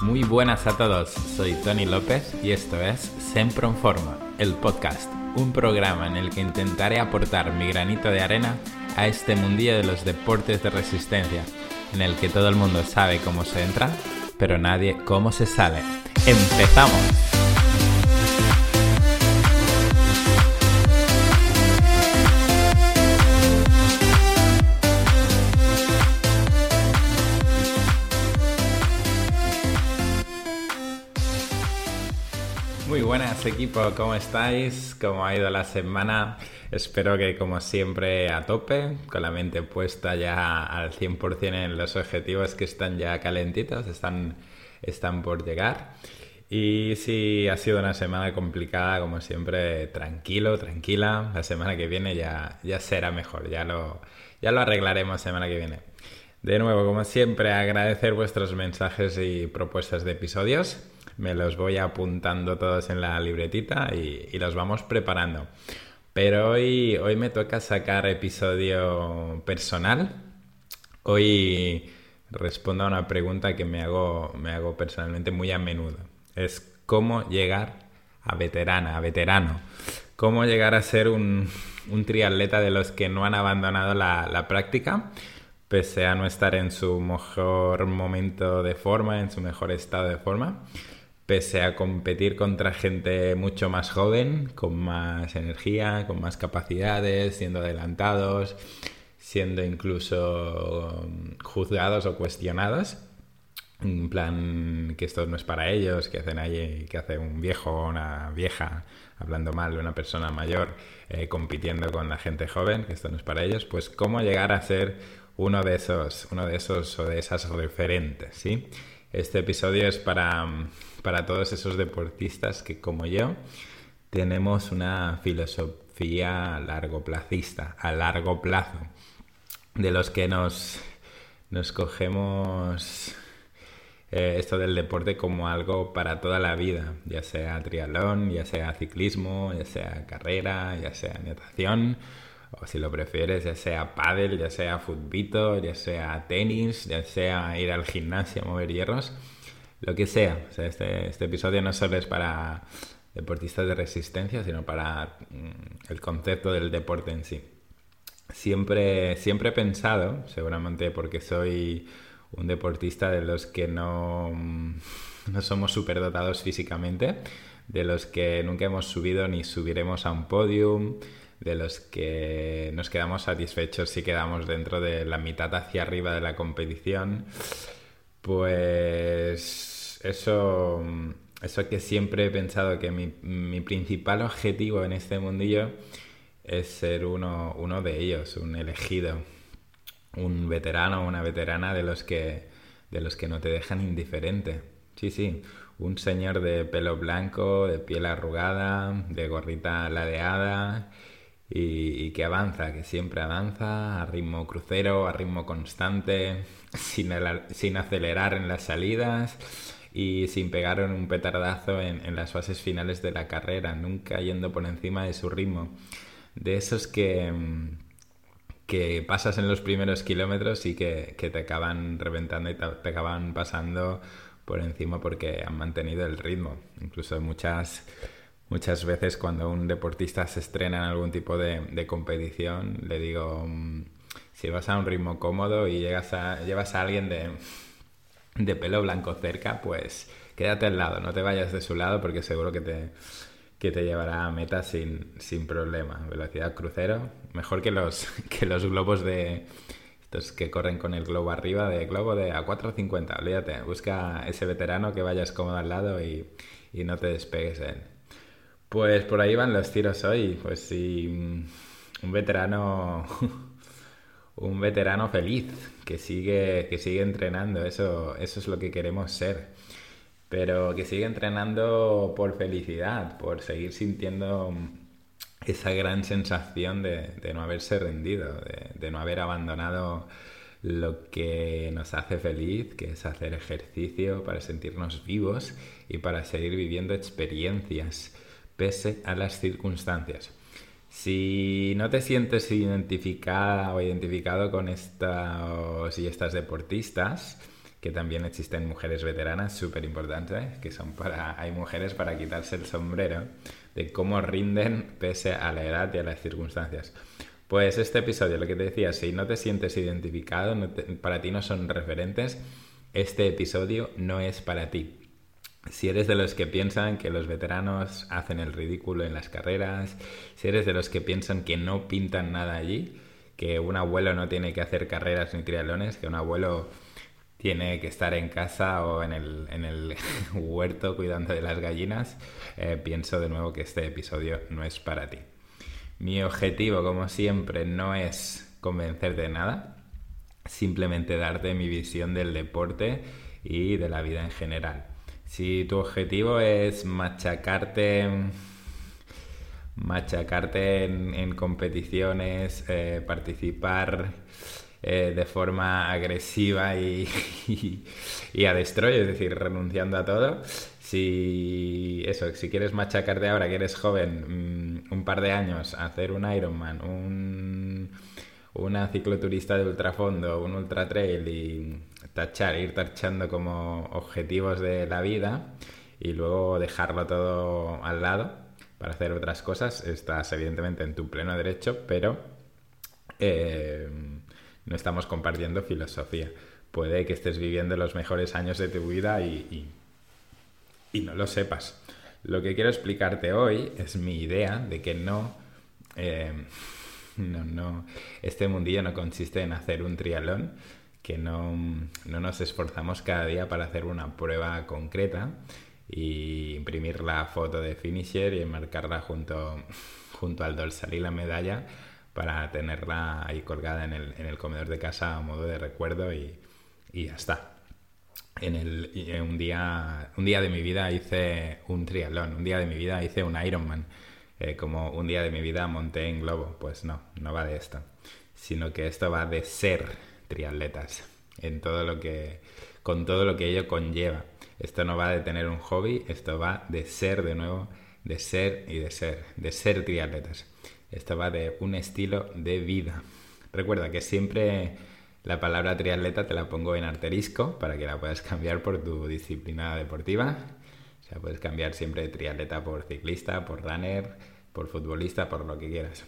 Muy buenas a todos, soy Tony López y esto es Sempre en Forma, el podcast, un programa en el que intentaré aportar mi granito de arena a este mundillo de los deportes de resistencia, en el que todo el mundo sabe cómo se entra, pero nadie cómo se sale. ¡Empezamos! Buenas equipo, ¿cómo estáis? ¿Cómo ha ido la semana? Espero que como siempre a tope, con la mente puesta ya al 100% en los objetivos que están ya calentitos, están, están por llegar. Y si ha sido una semana complicada, como siempre, tranquilo, tranquila. La semana que viene ya, ya será mejor, ya lo, ya lo arreglaremos semana que viene. De nuevo, como siempre, agradecer vuestros mensajes y propuestas de episodios me los voy apuntando todos en la libretita y, los vamos preparando. Pero hoy, hoy me toca sacar episodio personal. Hoy respondo a una pregunta que me hago, me hago personalmente muy a menudo. Es cómo llegar a veterana, a veterano. Cómo llegar a ser un, un triatleta de los que no han abandonado la, la práctica, pese a no estar en su mejor momento de forma, en su mejor estado de forma pese a competir contra gente mucho más joven, con más energía, con más capacidades, siendo adelantados, siendo incluso um, juzgados o cuestionados. En plan, que esto no es para ellos, que hacen ahí, que hace un viejo o una vieja hablando mal de una persona mayor, eh, compitiendo con la gente joven, que esto no es para ellos, pues cómo llegar a ser uno de esos, uno de esos o de esas referentes, ¿sí? Este episodio es para, para todos esos deportistas que, como yo, tenemos una filosofía largo placista, a largo plazo, de los que nos, nos cogemos eh, esto del deporte como algo para toda la vida, ya sea triatlón, ya sea ciclismo, ya sea carrera, ya sea natación, o si lo prefieres, ya sea pádel, ya sea futbito, ya sea tenis, ya sea ir al gimnasio a mover hierros lo que sea. este, este, episodio no solo es para deportistas de resistencia, sino para mm, el concepto del deporte en sí. Siempre, siempre he pensado, seguramente porque soy un deportista de los que no, mm, no somos superdotados físicamente, de los que nunca hemos subido ni subiremos a un podium, de los que nos quedamos satisfechos si quedamos dentro de la mitad hacia arriba de la competición. Pues eso, eso que siempre he pensado que mi, principal objetivo en este mundillo es ser uno, uno de ellos, un elegido, un veterano o una veterana de los que de los que no te dejan indiferente. Sí, sí, un señor de pelo blanco, de piel arrugada, de gorrita ladeada y, que avanza, que siempre avanza a ritmo crucero, a ritmo constante, sin, sin acelerar en las salidas y sin pegar un petardazo en, las fases finales de la carrera, nunca yendo por encima de su ritmo. De esos que, que pasas en los primeros kilómetros y que, que te acaban reventando y te, te acaban pasando por encima porque han mantenido el ritmo. Incluso muchas Muchas veces cuando un deportista se estrena en algún tipo de, competición, le digo, mm, si vas a un ritmo cómodo y llegas a, llevas a alguien de, de pelo blanco cerca, pues quédate al lado, no te vayas de su lado porque seguro que te, que te llevará a meta sin, sin problema. Velocidad crucero, mejor que los, que los globos de estos que corren con el globo arriba, de globo de a 4.50, olvídate, busca ese veterano que vayas cómodo al lado y, y no te despegues de él. Pues por ahí van los tiros hoy. Pues sí, mm, un veterano, un veterano feliz que sigue, que sigue entrenando. Eso, eso es lo que queremos ser. Pero que sigue entrenando por felicidad, por seguir sintiendo esa gran sensación de, no haberse rendido, de, de no haber abandonado lo que nos hace feliz, que es hacer ejercicio para sentirnos vivos y para seguir viviendo experiencias pese a las circunstancias. Si no te sientes identificada o identificado con estos y estas deportistas, que también existen mujeres veteranas, súper importantes, que son para, hay mujeres para quitarse el sombrero de cómo rinden pese a la edad y a las circunstancias. Pues este episodio, lo que te decía, si no te sientes identificado, para ti no son referentes, este episodio no es para ti. Si eres de los que piensan que los veteranos hacen el ridículo en las carreras, si eres de los que piensan que no pintan nada allí, que un abuelo no tiene que hacer carreras ni triatlones, que un abuelo tiene que estar en casa o en el, huerto cuidando de las gallinas, eh, pienso de nuevo que este episodio no es para ti. Mi objetivo, como siempre, no es convencerte de nada, simplemente darte mi visión del deporte y de la vida en general. Si tu objetivo es machacarte machacarte en, competiciones, eh, participar eh, de forma agresiva y, a destroy, es decir, renunciando a todo. Si eso, si quieres machacarte ahora que eres joven, mm, un par de años, hacer un Ironman, un, una cicloturista de ultrafondo, un ultra trail y tachar, ir tachando como objetivos de la vida y luego dejarlo todo al lado para hacer otras cosas, estás evidentemente en tu pleno derecho, pero eh, no estamos compartiendo filosofía. Puede que estés viviendo los mejores años de tu vida y, y, no lo sepas. Lo que quiero explicarte hoy es mi idea de que no, eh, no, no, este mundillo no consiste en hacer un trialón, que no, no nos esforzamos cada día para hacer una prueba concreta y imprimir la foto de finisher y enmarcarla junto, junto al dorsal y la medalla para tenerla ahí colgada en el, en el comedor de casa a modo de recuerdo y, y ya está. En, el, un, día, un día de mi vida hice un triatlón, un día de mi vida hice un Ironman, eh, como un día de mi vida monté en globo. Pues no, no va de esto, sino que esto va de ser triatletas, en todo lo que, con todo lo que ello conlleva. Esto no va de tener un hobby, esto va de ser de nuevo, de ser y de ser, de ser triatletas. Esto va de un estilo de vida. Recuerda que siempre la palabra triatleta te la pongo en arterisco para que la puedas cambiar por tu disciplina deportiva. O sea, puedes cambiar siempre de triatleta por ciclista, por runner, por futbolista, por lo que quieras.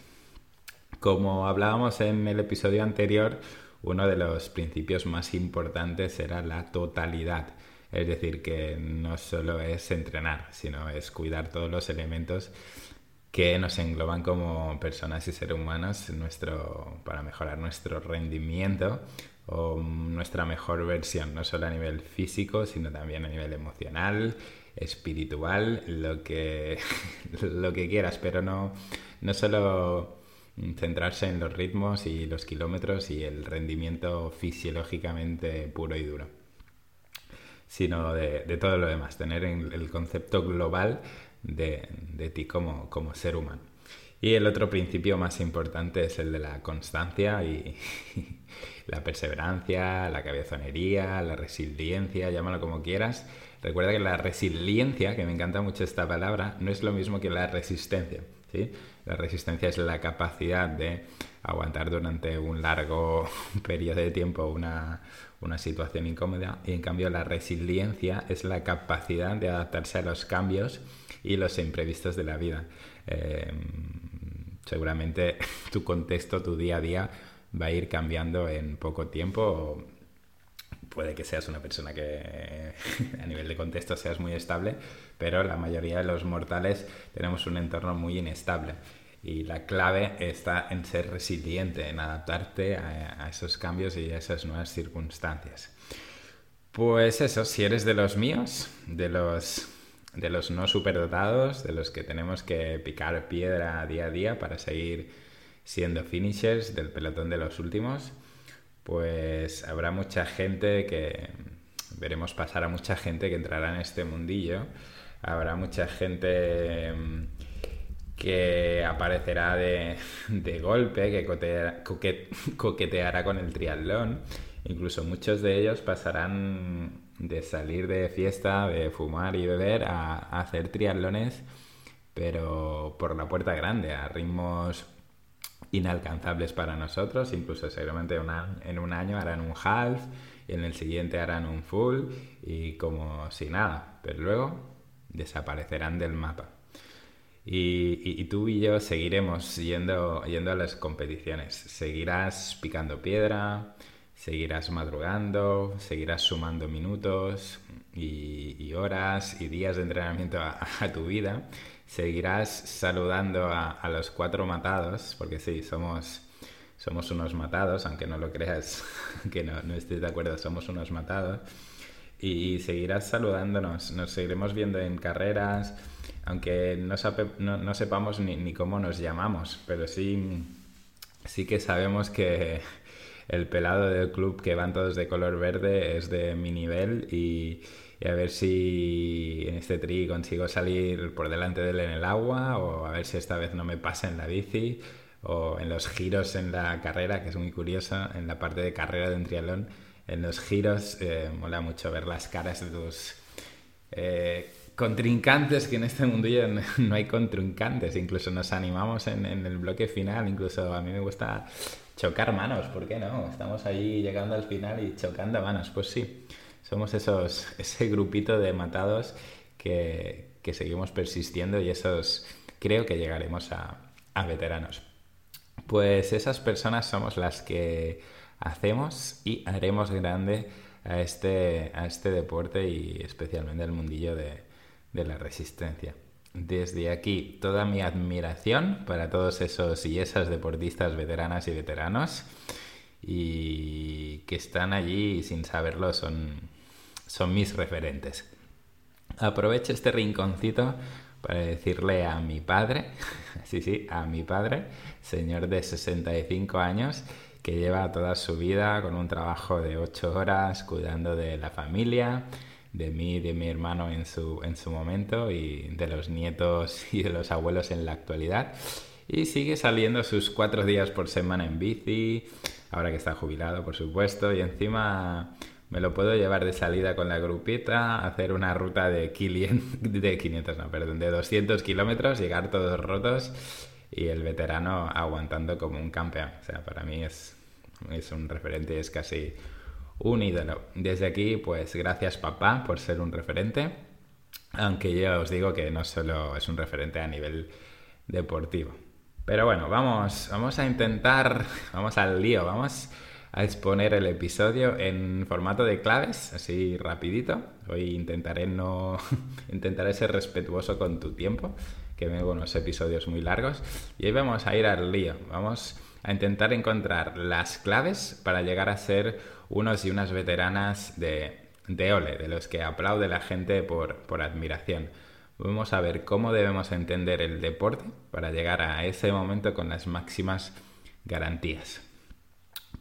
Como hablábamos en el episodio anterior, uno de los principios más importantes era la totalidad. Es decir, que no solo es entrenar, sino es cuidar todos los elementos que nos engloban como personas y seres humanos nuestro, para mejorar nuestro rendimiento o nuestra mejor versión, no solo a nivel físico, sino también a nivel emocional, espiritual, lo que, lo que quieras, pero no, no solo centrarse en los ritmos y los kilómetros y el rendimiento fisiológicamente puro y duro, sino de, de todo lo demás, tener el concepto global de, ti como, ser humano. Y el otro principio más importante es el de la constancia y la perseverancia, la cabezonería, la resiliencia, llámalo como quieras. Recuerda que la resiliencia, que me encanta mucho esta palabra, no es lo mismo que la resistencia. ¿sí? La resistencia es la capacidad de aguantar durante un largo periodo de tiempo una, una situación incómoda y en cambio la resiliencia es la capacidad de adaptarse a los cambios y los imprevistos de la vida. Eh, seguramente tu contexto, tu día a día va a ir cambiando en poco tiempo. Puede que seas una persona que a nivel de contexto seas muy estable, pero la mayoría de los mortales tenemos un entorno muy inestable. Y la clave está en ser resiliente, en adaptarte a, a esos cambios y a esas nuevas circunstancias. Pues eso, si eres de los míos, de los de los no superdotados, de los que tenemos que picar piedra día a día para seguir siendo finishers del pelotón de los últimos, pues habrá mucha gente que veremos pasar a mucha gente que entrará en este mundillo, habrá mucha gente mm, que aparecerá de, golpe, que coqueteará con el triatlón, incluso muchos de ellos pasarán de salir de fiesta, de fumar y beber, a, hacer triatlones, pero por la puerta grande, a ritmos inalcanzables para nosotros, incluso seguramente en un año harán un half y en el siguiente harán un full y como si nada, pero luego desaparecerán del mapa. Y, tú y yo seguiremos yendo, yendo a las competiciones. Seguirás picando piedra, seguirás madrugando, seguirás sumando minutos y, horas y días de entrenamiento a, tu vida. Seguirás saludando a, los cuatro matados, porque sí, somos, somos unos matados, aunque no lo creas, que no, no estés de acuerdo, somos unos matados. Y, seguirás saludándonos, nos seguiremos viendo en carreras, aunque no, no, sepamos ni, ni, cómo nos llamamos, pero sí, sí que sabemos que el pelado del club que van todos de color verde es de mi nivel y, a ver si en este tri consigo salir por delante de él en el agua o a ver si esta vez no me pasa en la bici o en los giros en la carrera, que es muy curioso, en la parte de carrera de un triatlón, en los giros eh, mola mucho ver las caras de tus eh, contrincantes, que en este mundillo no hay contrincantes, incluso nos animamos en, en el bloque final, incluso a mí me gusta chocar manos, ¿por qué no? Estamos ahí llegando al final y chocando manos. Pues sí, somos esos, ese grupito de matados que, seguimos persistiendo y esos creo que llegaremos a, veteranos. Pues esas personas somos las que hacemos y haremos grande a este, a este deporte y especialmente al mundillo de la resistencia. Desde aquí, toda mi admiración para todos esos y esas deportistas veteranas y veteranos y que están allí sin saberlo son, son mis referentes. Aprovecho este rinconcito para decirle a mi padre, sí, sí, a mi padre, señor de 65 años, que lleva toda su vida con un trabajo de 8 horas cuidando de la familia, de mí de mi hermano en su, en su momento y de los nietos y de los abuelos en la actualidad. Y sigue saliendo sus cuatro días por semana en bici, ahora que está jubilado, por supuesto, y encima me lo puedo llevar de salida con la grupita, hacer una ruta de 500, de 500 no, perdón, de 200 kilómetros, llegar todos rotos y el veterano aguantando como un campeón. O sea, para mí es, es un referente, es casi un ídolo. Desde aquí, pues gracias papá por ser un referente, aunque yo os digo que no solo es un referente a nivel deportivo. Pero bueno, vamos, vamos a intentar, vamos al lío, vamos a exponer el episodio en formato de claves, así rapidito. Hoy intentaré no intentaré ser respetuoso con tu tiempo, que vengo unos episodios muy largos y hoy vamos a ir al lío. Vamos a intentar encontrar las claves para llegar a ser unos y unas veteranas de, de ole, de los que aplaude la gente por, por admiración. Vamos a ver cómo debemos entender el deporte para llegar a ese momento con las máximas garantías.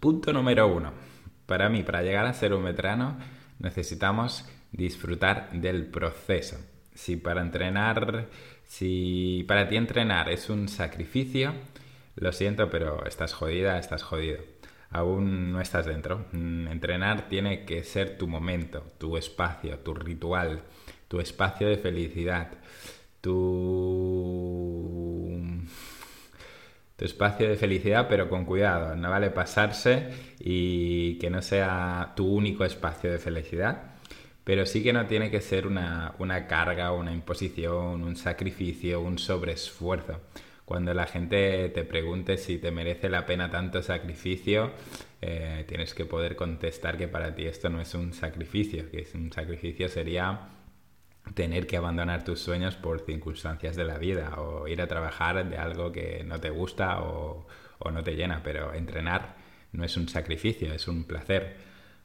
Punto número uno. Para mí, para llegar a ser un veterano, necesitamos disfrutar del proceso. Si para entrenar, si para ti entrenar es un sacrificio, lo siento, pero estás jodida, estás jodido aún no estás dentro. Mm, entrenar tiene que ser tu momento, tu espacio, tu ritual, tu espacio de felicidad, tu... tu espacio de felicidad, pero con cuidado, no vale pasarse y que no sea tu único espacio de felicidad. Pero sí que no tiene que ser una, una carga, una imposición, un sacrificio, un sobreesfuerzo cuando la gente te pregunte si te merece la pena tanto sacrificio, eh, tienes que poder contestar que para ti esto no es un sacrificio, que un sacrificio sería tener que abandonar tus sueños por circunstancias de la vida o ir a trabajar de algo que no te gusta o, no te llena, pero entrenar no es un sacrificio, es un placer.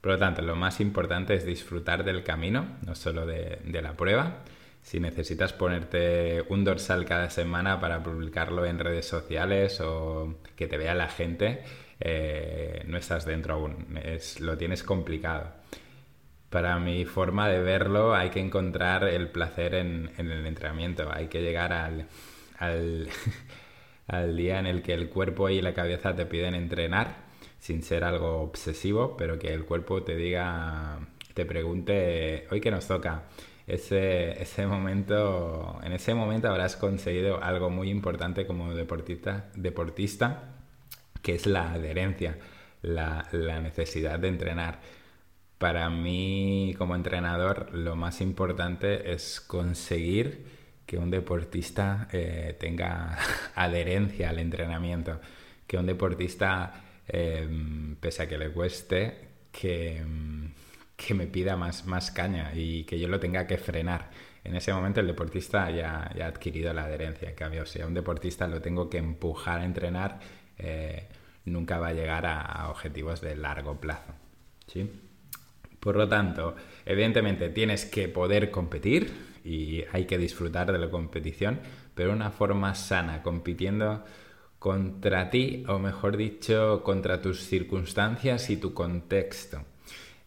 Por lo tanto, lo más importante es disfrutar del camino, no solo de la prueba, si necesitas ponerte un dorsal cada semana para publicarlo en redes sociales o que te vea la gente, eh, no estás dentro aún, es, lo tienes complicado. Para mi forma de verlo hay que encontrar el placer en, el entrenamiento, hay que llegar al, al, día en el que el cuerpo y la cabeza te piden entrenar sin ser algo obsesivo, pero que el cuerpo te diga, te pregunte, hoy que nos toca, ese, ese momento, en ese momento habrás conseguido algo muy importante como deportista, deportista que es la adherencia, la, la necesidad de entrenar. Para mí, como entrenador, lo más importante es conseguir que un deportista eh, tenga adherencia al entrenamiento, que un deportista, em, pese a que le cueste, que, em, que me pida más, más caña y que yo lo tenga que frenar. En ese momento el deportista ya, ya ha adquirido la adherencia. En cambio, si a un deportista lo tengo que empujar a entrenar, eh, nunca va a llegar a, objetivos de largo plazo. ¿sí? Por lo tanto, evidentemente tienes que poder competir y hay que disfrutar de la competición, pero de una forma sana, compitiendo contra ti o mejor dicho, contra tus circunstancias y tu contexto.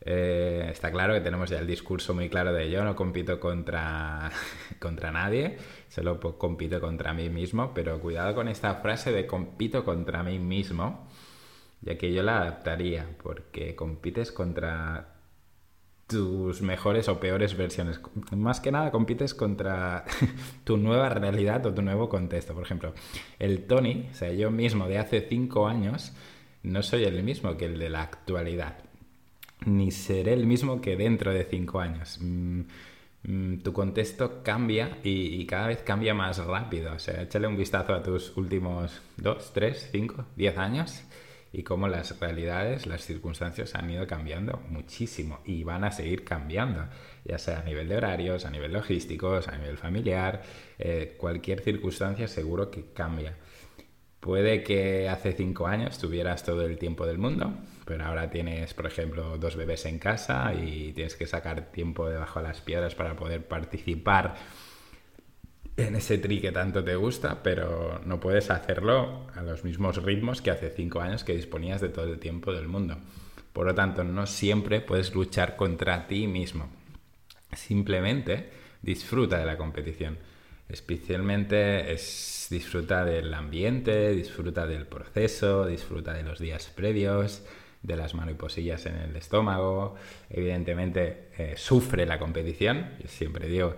Eh, está claro que tenemos ya el discurso muy claro de yo no compito contra, contra nadie, solo compito contra mí mismo, pero cuidado con esta frase de compito contra mí mismo, ya que yo la adaptaría, porque compites contra tus mejores o peores versiones. Más que nada compites contra tu nueva realidad o tu nuevo contexto. Por ejemplo, el Tony, o sea, yo mismo de hace cinco años, no soy el mismo que el de la actualidad ni seré el mismo que dentro de cinco años. Mm, mm, tu contexto cambia y, cada vez cambia más rápido. O sea, échale un vistazo a tus últimos dos, tres, cinco, diez años y cómo las realidades, las circunstancias han ido cambiando muchísimo y van a seguir cambiando, ya sea a nivel de horarios, a nivel logísticos, a nivel familiar, eh, cualquier circunstancia seguro que cambia. Puede que hace cinco años tuvieras todo el tiempo del mundo, pero ahora tienes, por ejemplo, dos bebés en casa y tienes que sacar tiempo debajo de las piedras para poder participar en ese tri que tanto te gusta, pero no puedes hacerlo a los mismos ritmos que hace cinco años que disponías de todo el tiempo del mundo. Por lo tanto, no siempre puedes luchar contra ti mismo. Simplemente disfruta de la competición. Especialmente es disfruta del ambiente, disfruta del proceso, disfruta de los días previos, de las mariposillas en el estómago, evidentemente eh, sufre la competición, yo siempre digo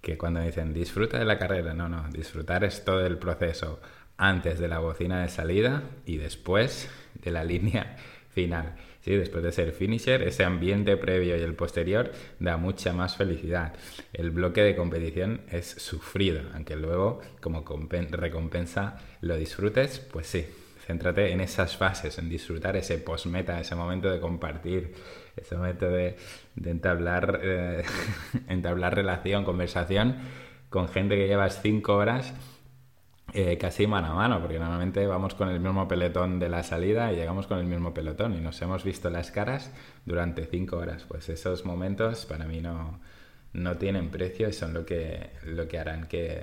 que cuando dicen disfruta de la carrera, no, no, disfrutar es todo el proceso antes de la bocina de salida y después de la línea final. Sí, después de ser finisher, ese ambiente previo y el posterior da mucha más felicidad. El bloque de competición es sufrido, aunque luego como recompensa lo disfrutes, pues sí, céntrate en esas fases, en disfrutar ese post-meta, ese momento de compartir, ese momento de, entablar, eh, entablar relación, conversación con gente que llevas cinco horas eh, casi mano a mano, porque normalmente vamos con el mismo pelotón de la salida y llegamos con el mismo pelotón y nos hemos visto las caras durante cinco horas. Pues esos momentos para mí no, no tienen precio y son lo que, lo que harán que,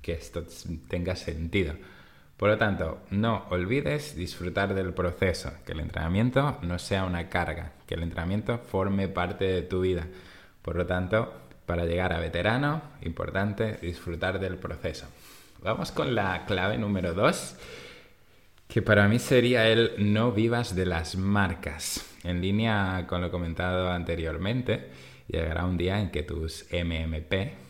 que esto tenga sentido. Por lo tanto, no olvides disfrutar del proceso, que el entrenamiento no sea una carga, que el entrenamiento forme parte de tu vida. Por lo tanto, para llegar a veterano, importante disfrutar del proceso. Vamos con la clave número dos, que para mí sería el no vivas de las marcas. En línea con lo comentado anteriormente, llegará un día en que tus MMP,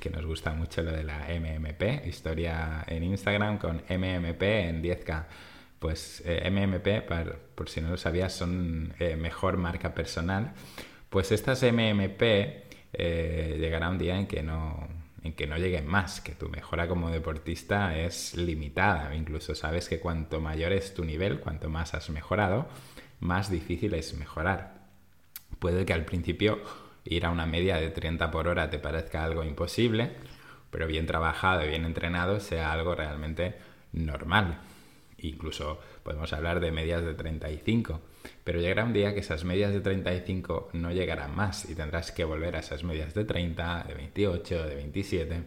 que, nos gusta mucho lo de la MMP, historia en Instagram con MMP en 10K. Pues eh, MMP, por, si no lo sabías, son eh, mejor marca personal. Pues estas MMP eh, llegará un día en que no en que no lleguen más, que tu mejora como deportista es limitada. Incluso sabes que cuanto mayor es tu nivel, cuanto más has mejorado, más difícil es mejorar. Puede que al principio ir a una media de 30 por hora te parezca algo imposible, pero bien trabajado y bien entrenado sea algo realmente normal. Incluso podemos hablar de medias de 35, pero llegará un día que esas medias de 35 no llegarán más y tendrás que volver a esas medias de 30, de 28, de 27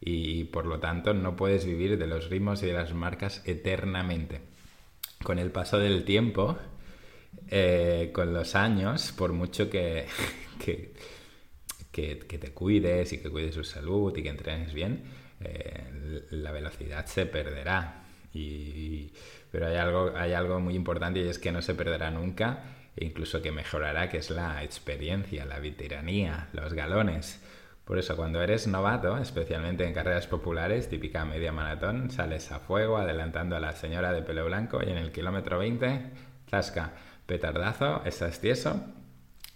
y por lo tanto no puedes vivir de los ritmos y de las marcas eternamente. Con el paso del tiempo, eh, con los años, por mucho que, que, que, te cuides y que cuides su salud y que entrenes bien, eh, la velocidad se perderá. Y, pero hay algo, hay algo muy importante y es que no se perderá nunca e incluso que mejorará, que es la experiencia, la veteranía, los galones. Por eso cuando eres novato, especialmente en carreras populares, típica media maratón, sales a fuego adelantando a la señora de pelo blanco y en el kilómetro 20, zasca, petardazo, estás tieso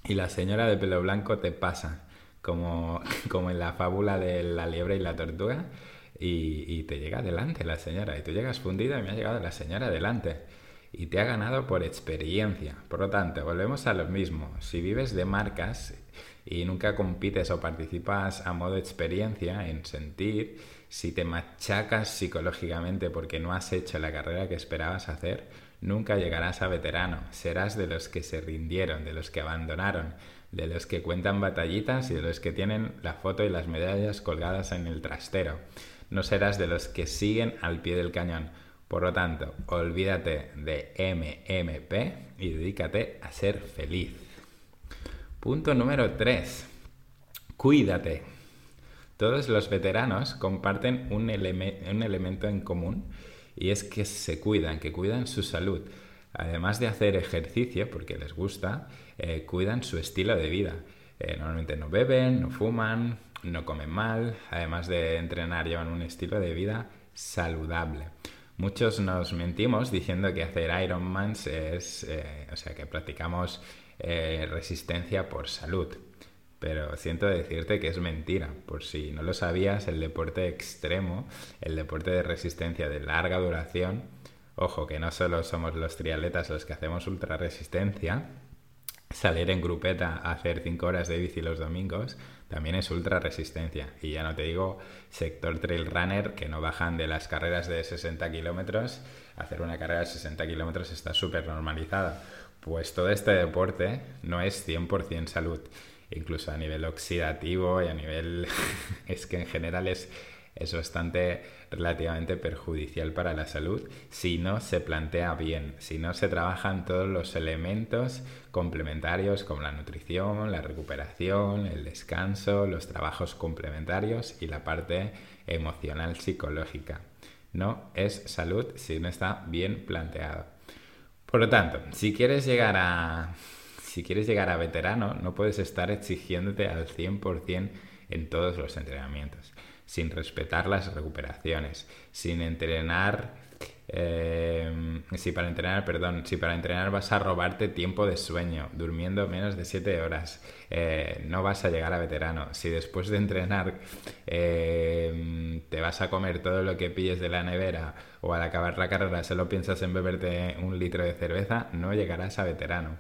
y la señora de pelo blanco te pasa, como, como en la fábula de la liebre y la tortuga, y, te llega adelante la señora, y tú llegas fundida y me ha llegado la señora adelante y te ha ganado por experiencia. Por lo tanto, volvemos a lo mismo. Si vives de marcas y nunca compites o participas a modo experiencia en sentir, si te machacas psicológicamente porque no has hecho la carrera que esperabas hacer, nunca llegarás a veterano. Serás de los que se rindieron, de los que abandonaron, de los que cuentan batallitas y de los que tienen la foto y las medallas colgadas en el trastero. No serás de los que siguen al pie del cañón por lo tanto, olvídate de MMP y dedícate a ser feliz. Punto número 3. Cuídate. Todos los veteranos comparten un, elemento en común y es que se cuidan, que cuidan su salud. Además de hacer ejercicio, porque les gusta, eh, cuidan su estilo de vida. Eh, normalmente no beben, no fuman, no comen mal, además de entrenar llevan un estilo de vida saludable. Muchos nos mentimos diciendo que hacer Ironman es, eh, o sea, que practicamos resistencia por salud. Pero siento decirte que es mentira. Por si no lo sabías, el deporte extremo, el deporte de resistencia de larga duración, ojo que no solo somos los triatletas los que hacemos ultra resistencia, salir en grupeta a hacer 5 horas de bici los domingos también es ultra resistencia. Y ya no te digo sector trail runner que no bajan de las carreras de 60 kilómetros. Hacer una carrera de 60 kilómetros está súper normalizada. Pues todo este deporte no es 100% salud. Incluso a nivel oxidativo y a nivel... es que en general es bastante relativamente perjudicial para la salud si no se plantea bien, si no se trabajan todos los elementos complementarios como la nutrición, la recuperación, el descanso, los trabajos complementarios y la parte emocional psicológica. No es salud si no está bien planteado. Por lo tanto, si quieres llegar a si quieres llegar a veterano, no puedes estar exigiéndote al 100% en todos los entrenamientos sin respetar las recuperaciones, sin entrenar, eh, si para entrenar, perdón, si para entrenar vas a robarte tiempo de sueño, durmiendo menos de 7 horas, eh, no vas a llegar a veterano. Si después de entrenar eh, te vas a comer todo lo que pilles de la nevera o al acabar la carrera solo piensas en beberte un litro de cerveza, no llegarás a veterano.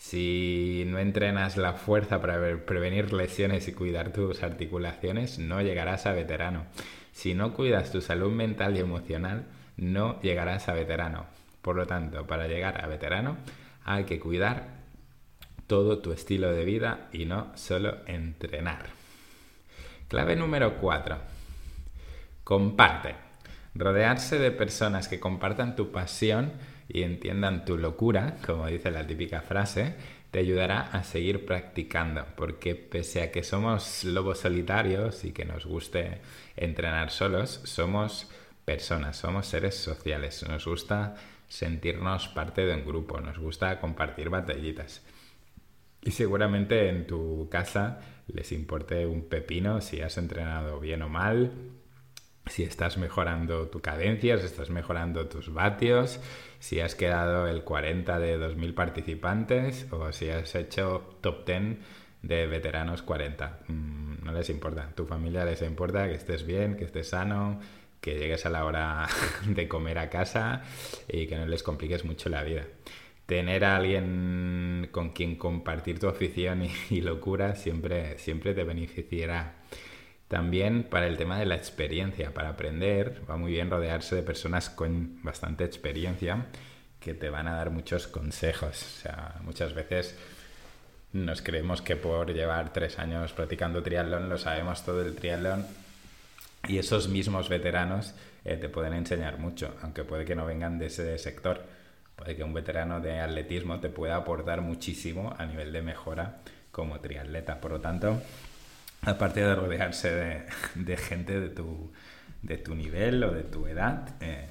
Si no entrenas la fuerza para prevenir lesiones y cuidar tus articulaciones, no llegarás a veterano. Si no cuidas tu salud mental y emocional, no llegarás a veterano. Por lo tanto, para llegar a veterano hay que cuidar todo tu estilo de vida y no solo entrenar. Clave número 4. Comparte. Rodearse de personas que compartan tu pasión y entiendan tu locura, como dice la típica frase, te ayudará a seguir practicando, porque pese a que somos lobos solitarios y que nos guste entrenar solos, somos personas, somos seres sociales, nos gusta sentirnos parte de un grupo, nos gusta compartir batallitas. Y seguramente en tu casa les importe un pepino si has entrenado bien o mal, si estás mejorando tu cadencia, si estás mejorando tus vatios, si has quedado el 40 de 2.000 participantes o si has hecho top 10 de veteranos 40. Mm, no les importa. Tu familia les importa que estés bien, que estés sano, que llegues a la hora de comer a casa y que no les compliques mucho la vida. Tener a alguien con quien compartir tu afición y, y locura siempre, siempre te beneficiará. También para el tema de la experiencia, para aprender, va muy bien rodearse de personas con bastante experiencia que te van a dar muchos consejos. O sea, muchas veces nos creemos que por llevar tres años practicando triatlón lo sabemos todo el triatlón y esos mismos veteranos eh, te pueden enseñar mucho, aunque puede que no vengan de ese sector. Puede que un veterano de atletismo te pueda aportar muchísimo a nivel de mejora como triatleta. Por lo tanto, aparte de rodearse de, gente de tu, de tu, nivel o de tu edad, eh,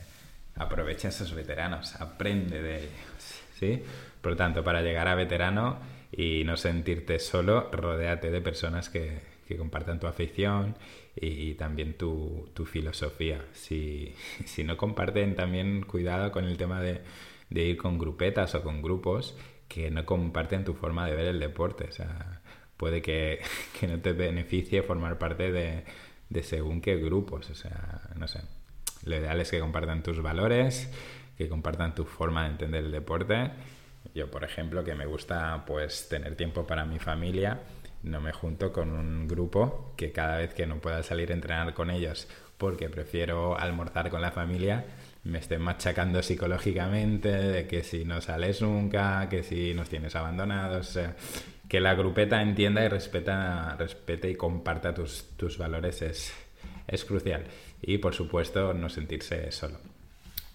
aprovecha esos veteranos, aprende de ellos. ¿sí? Por lo tanto, para llegar a veterano y no sentirte solo, rodéate de personas que, que compartan tu afición y, también tu, tu filosofía. Si, si, no comparten, también cuidado con el tema de, de ir con grupetas o con grupos que no comparten tu forma de ver el deporte. O sea, puede que, no te beneficie formar parte de, de según qué grupos. O sea, no sé. Lo ideal es que compartan tus valores, que compartan tu forma de entender el deporte. Yo, por ejemplo, que me gusta pues tener tiempo para mi familia, no me junto con un grupo que cada vez que no pueda salir a entrenar con ellos porque prefiero almorzar con la familia, me estén machacando psicológicamente de que si no sales nunca, que si nos tienes abandonados, o sea, que la grupeta entienda y respeta, respete y comparta tus, tus valores es, es crucial. Y por supuesto no sentirse solo.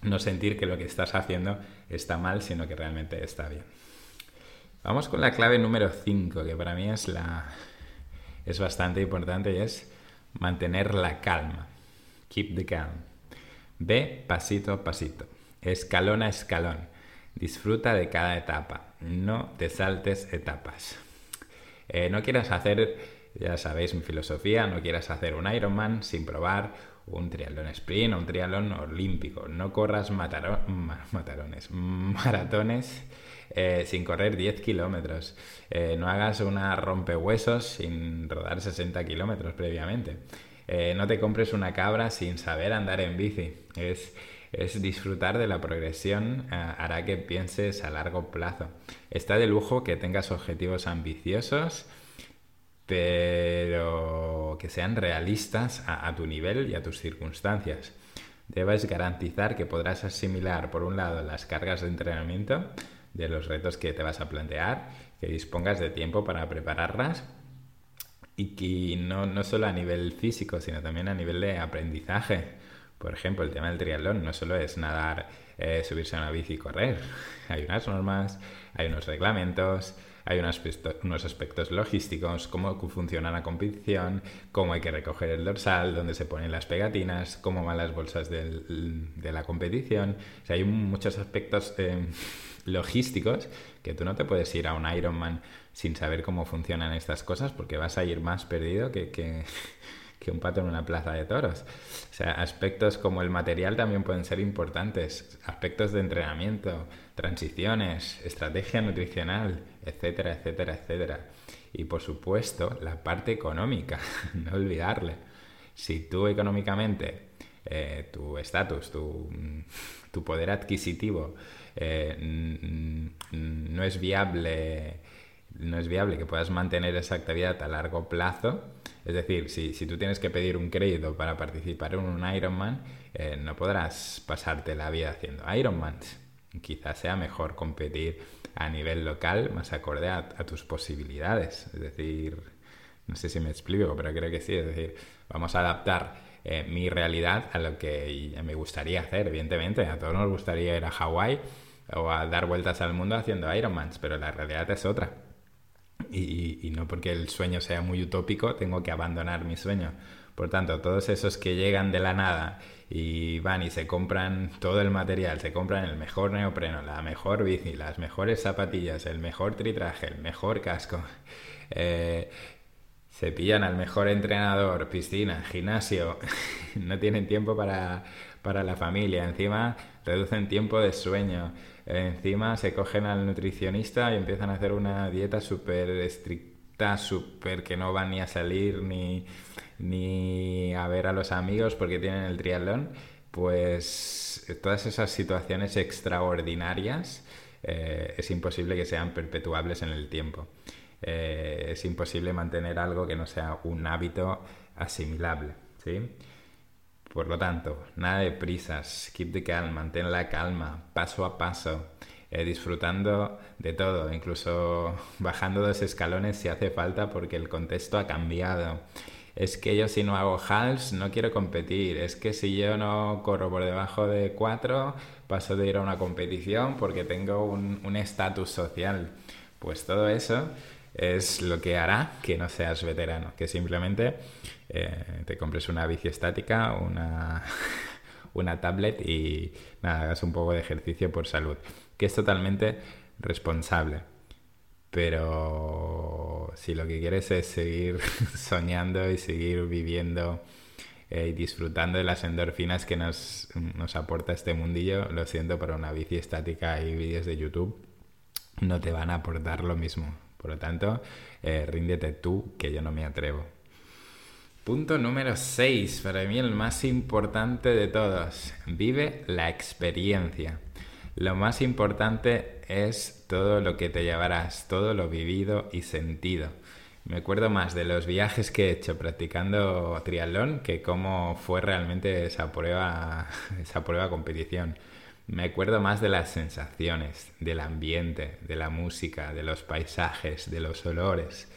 No sentir que lo que estás haciendo está mal, sino que realmente está bien. Vamos con la clave número 5, que para mí es la es bastante importante y es mantener la calma. Keep the calm. Ve pasito a pasito, escalón a escalón. Disfruta de cada etapa. No te saltes etapas. Eh, no quieras hacer, ya sabéis mi filosofía, no quieras hacer un Ironman sin probar un triatlón sprint o un triatlón olímpico. No corras matarones, maratones eh, sin correr 10 kilómetros. Eh, no hagas una rompehuesos sin rodar 60 kilómetros previamente. No te compres una cabra sin saber andar en bici. Es, es disfrutar de la progresión, hará que pienses a largo plazo. Está de lujo que tengas objetivos ambiciosos, pero que sean realistas a, a tu nivel y a tus circunstancias. Debes garantizar que podrás asimilar, por un lado, las cargas de entrenamiento de los retos que te vas a plantear, que dispongas de tiempo para prepararlas y que no, no solo a nivel físico, sino también a nivel de aprendizaje. Por ejemplo, el tema del triatlón no solo es nadar, eh, subirse a una bici y correr. Hay unas normas, hay unos reglamentos, hay unos aspectos, unos aspectos logísticos, cómo funciona la competición, cómo hay que recoger el dorsal, dónde se ponen las pegatinas, cómo van las bolsas del, de la competición. O sea, hay muchos aspectos eh, logísticos que tú no te puedes ir a un Ironman sin saber cómo funcionan estas cosas porque vas a ir más perdido que, que, un pato en una plaza de toros. O sea, aspectos como el material también pueden ser importantes, aspectos de entrenamiento, transiciones, estrategia nutricional, etcétera, etcétera, etcétera. Y por supuesto, la parte económica, no olvidarle. Si tú económicamente, eh, tu estatus, tu, tu poder adquisitivo eh, no es viable no es viable que puedas mantener esa actividad a largo plazo. Es decir, si, si tú tienes que pedir un crédito para participar en un Ironman, eh, no podrás pasarte la vida haciendo Ironmans. Quizás sea mejor competir a nivel local más acorde a, tus posibilidades. Es decir, no sé si me explico, pero creo que sí. Es decir, vamos a adaptar eh, mi realidad a lo que me gustaría hacer, evidentemente. A todos nos gustaría ir a Hawái o a dar vueltas al mundo haciendo Ironmans, pero la realidad es otra. Y, no porque el sueño sea muy utópico, tengo que abandonar mi sueño. Por tanto, todos esos que llegan de la nada y van y se compran todo el material, se compran el mejor neopreno, la mejor bici, las mejores zapatillas, el mejor tritraje, el mejor casco, eh, se pillan al mejor entrenador, piscina, gimnasio, no tienen tiempo para, para la familia, encima reducen tiempo de sueño, encima se cogen al nutricionista y empiezan a hacer una dieta súper estricta, súper que no van ni a salir ni, ni a ver a los amigos porque tienen el triatlón, pues todas esas situaciones extraordinarias eh, es imposible que sean perpetuables en el tiempo. Eh, es imposible mantener algo que no sea un hábito asimilable. ¿sí? Por lo tanto, nada de prisas, keep the calm, mantén la calma, paso a paso, eh, disfrutando de todo, incluso bajando dos escalones si hace falta porque el contexto ha cambiado. Es que yo si no hago hals no quiero competir, es que si yo no corro por debajo de cuatro paso de ir a una competición porque tengo un estatus social. Pues todo eso es lo que hará que no seas veterano, que simplemente eh, te compres una bici estática, una, una tablet y nada, hagas un poco de ejercicio por salud, que es totalmente responsable. Pero si lo que quieres es seguir soñando y seguir viviendo eh, y disfrutando de las endorfinas que nos, nos aporta este mundillo, lo siento, para una bici estática y vídeos de YouTube no te van a aportar lo mismo. Por lo tanto, eh, ríndete tú, que yo no me atrevo. Punto número 6, para mí el más importante de todos. Vive la experiencia. Lo más importante es todo lo que te llevarás, todo lo vivido y sentido. Me acuerdo más de los viajes que he hecho practicando triatlón que cómo fue realmente esa prueba, esa prueba competición. Me acuerdo más de las sensaciones, del ambiente, de la música, de los paisajes, de los olores,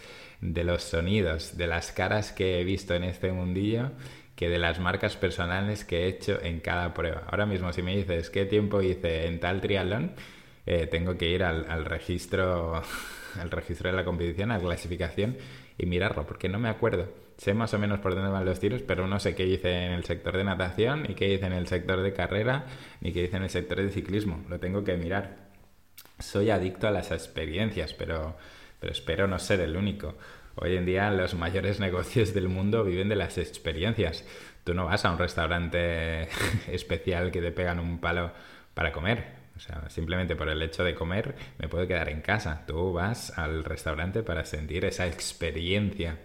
de los sonidos, de las caras que he visto en este mundillo que de las marcas personales que he hecho en cada prueba. Ahora mismo, si me dices qué tiempo hice en tal triatlón, eh, tengo que ir al, registro al registro de la competición, a la clasificación y mirarlo, porque no me acuerdo. Sé más o menos por dónde van los tiros, pero no sé qué hice en el sector de natación, y qué hice en el sector de carrera, ni qué hice en el sector de ciclismo. Lo tengo que mirar. Soy adicto a las experiencias, pero, pero espero no ser el único. Hoy en día los mayores negocios del mundo viven de las experiencias. Tú no vas a un restaurante especial que te pegan un palo para comer. O sea, simplemente por el hecho de comer me puedo quedar en casa. Tú vas al restaurante para sentir esa experiencia.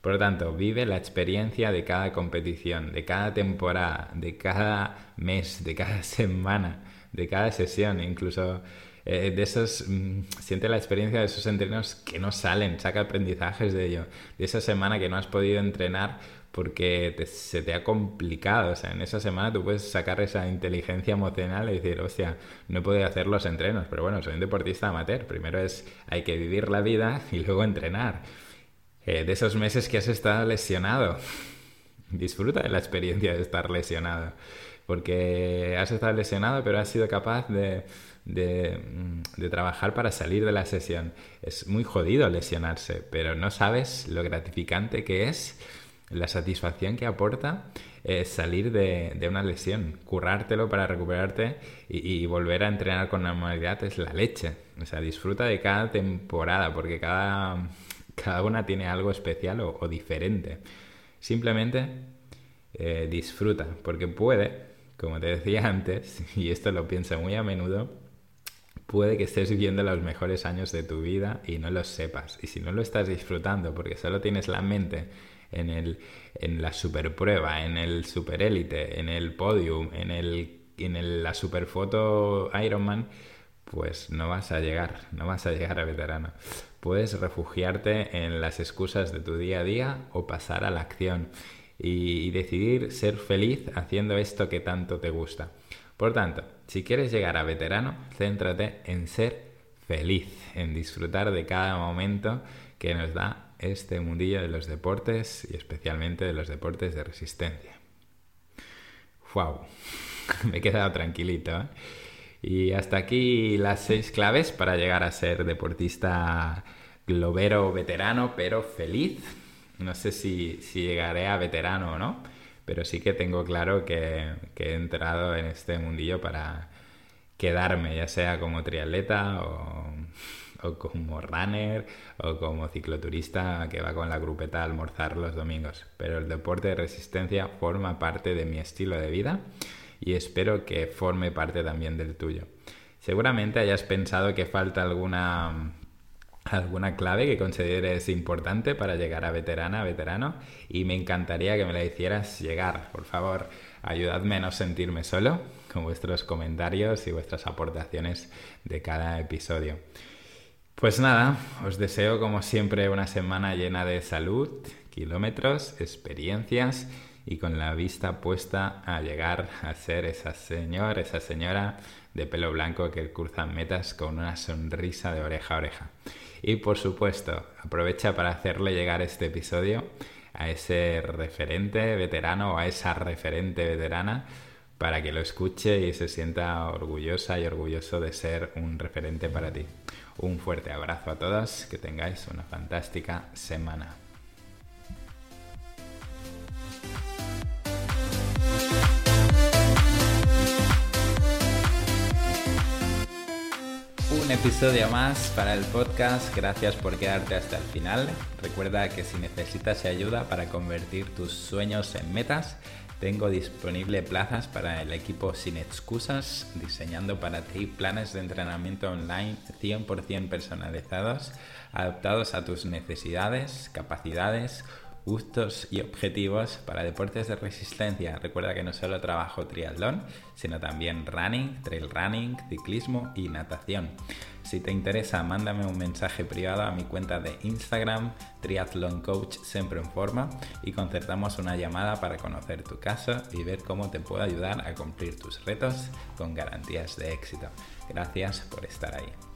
Por lo tanto, vive la experiencia de cada competición, de cada temporada, de cada mes, de cada semana, de cada sesión, incluso eh, de esos, mm, siente la experiencia de esos entrenos que no salen, saca aprendizajes de ello, de esa semana que no has podido entrenar porque se te ha complicado, o sea, en esa semana tú puedes sacar esa inteligencia emocional y decir, hostia, no he podido hacer los entrenos, pero bueno, soy un deportista amateur, primero es, hay que vivir la vida y luego entrenar. Eh, de esos meses que has estado lesionado, disfruta de la experiencia de estar lesionado, porque has estado lesionado, pero has sido capaz de Mm, de, trabajar para salir de la sesión. Es muy jodido lesionarse, pero no sabes lo gratificante que es la satisfacción que aporta eh, salir de, una lesión, currártelo para recuperarte y, volver a entrenar con normalidad es la leche. O sea, disfruta de cada temporada porque cada, cada una tiene algo especial o, diferente. Simplemente eh, disfruta porque puede, como te decía antes, y esto lo pienso muy a menudo, puede que estés viviendo los mejores años de tu vida y no lo sepas. Y si no lo estás disfrutando porque solo tienes la mente en, el, en la superprueba, en el superélite, en el podium, en, el, en la superfoto Ironman, pues no vas a llegar, no vas a llegar a veterano. Puedes refugiarte en las excusas de tu día a día o pasar a la acción y decidir ser feliz haciendo esto que tanto te gusta. Por tanto, si quieres llegar a veterano, céntrate en ser feliz, en disfrutar de cada momento que nos da este mundillo de los deportes y especialmente de los deportes de resistencia. ¡Wow! Me he quedado tranquilito. ¿eh? Y hasta aquí las seis claves para llegar a ser deportista globero veterano, pero feliz. No sé si, si llegaré a veterano o no pero sí que tengo claro que, he entrado en este mundillo para quedarme, ya sea como triatleta o, como runner o como cicloturista que va con la grupeta a almorzar los domingos. Pero el deporte de resistencia forma parte de mi estilo de vida y espero que forme parte también del tuyo. Seguramente hayas pensado que falta alguna alguna clave que consideres importante para llegar a veterana, veterano, y me encantaría que me la hicieras llegar. Por favor, ayudadme a no sentirme solo con vuestros comentarios y vuestras aportaciones de cada episodio. Pues nada, os deseo como siempre una semana llena de salud, kilómetros, experiencias y con la vista puesta a llegar a ser esa señor, esa señora de pelo blanco que cruza metas con una sonrisa de oreja a oreja. Y por supuesto, aprovecha para hacerle llegar este episodio a ese referente veterano o a esa referente veterana para que lo escuche y se sienta orgullosa y orgulloso de ser un referente para ti. Un fuerte abrazo a todos, que tengáis una fantástica semana. Un episodio más para el podcast. Gracias por quedarte hasta el final. Recuerda que si necesitas ayuda para convertir tus sueños en metas, tengo disponible plazas para el equipo sin excusas, diseñando para ti planes de entrenamiento online 100% personalizados, adaptados a tus necesidades, capacidades, gustos y objetivos para deportes de resistencia. Recuerda que no solo trabajo triatlón, sino también running, trail running, ciclismo y natación. Si te interesa, mándame un mensaje privado a mi cuenta de Instagram, Triathlon Coach Siempre en Forma, y concertamos una llamada para conocer tu caso y ver cómo te puedo ayudar a cumplir tus retos con garantías de éxito. Gracias por estar ahí.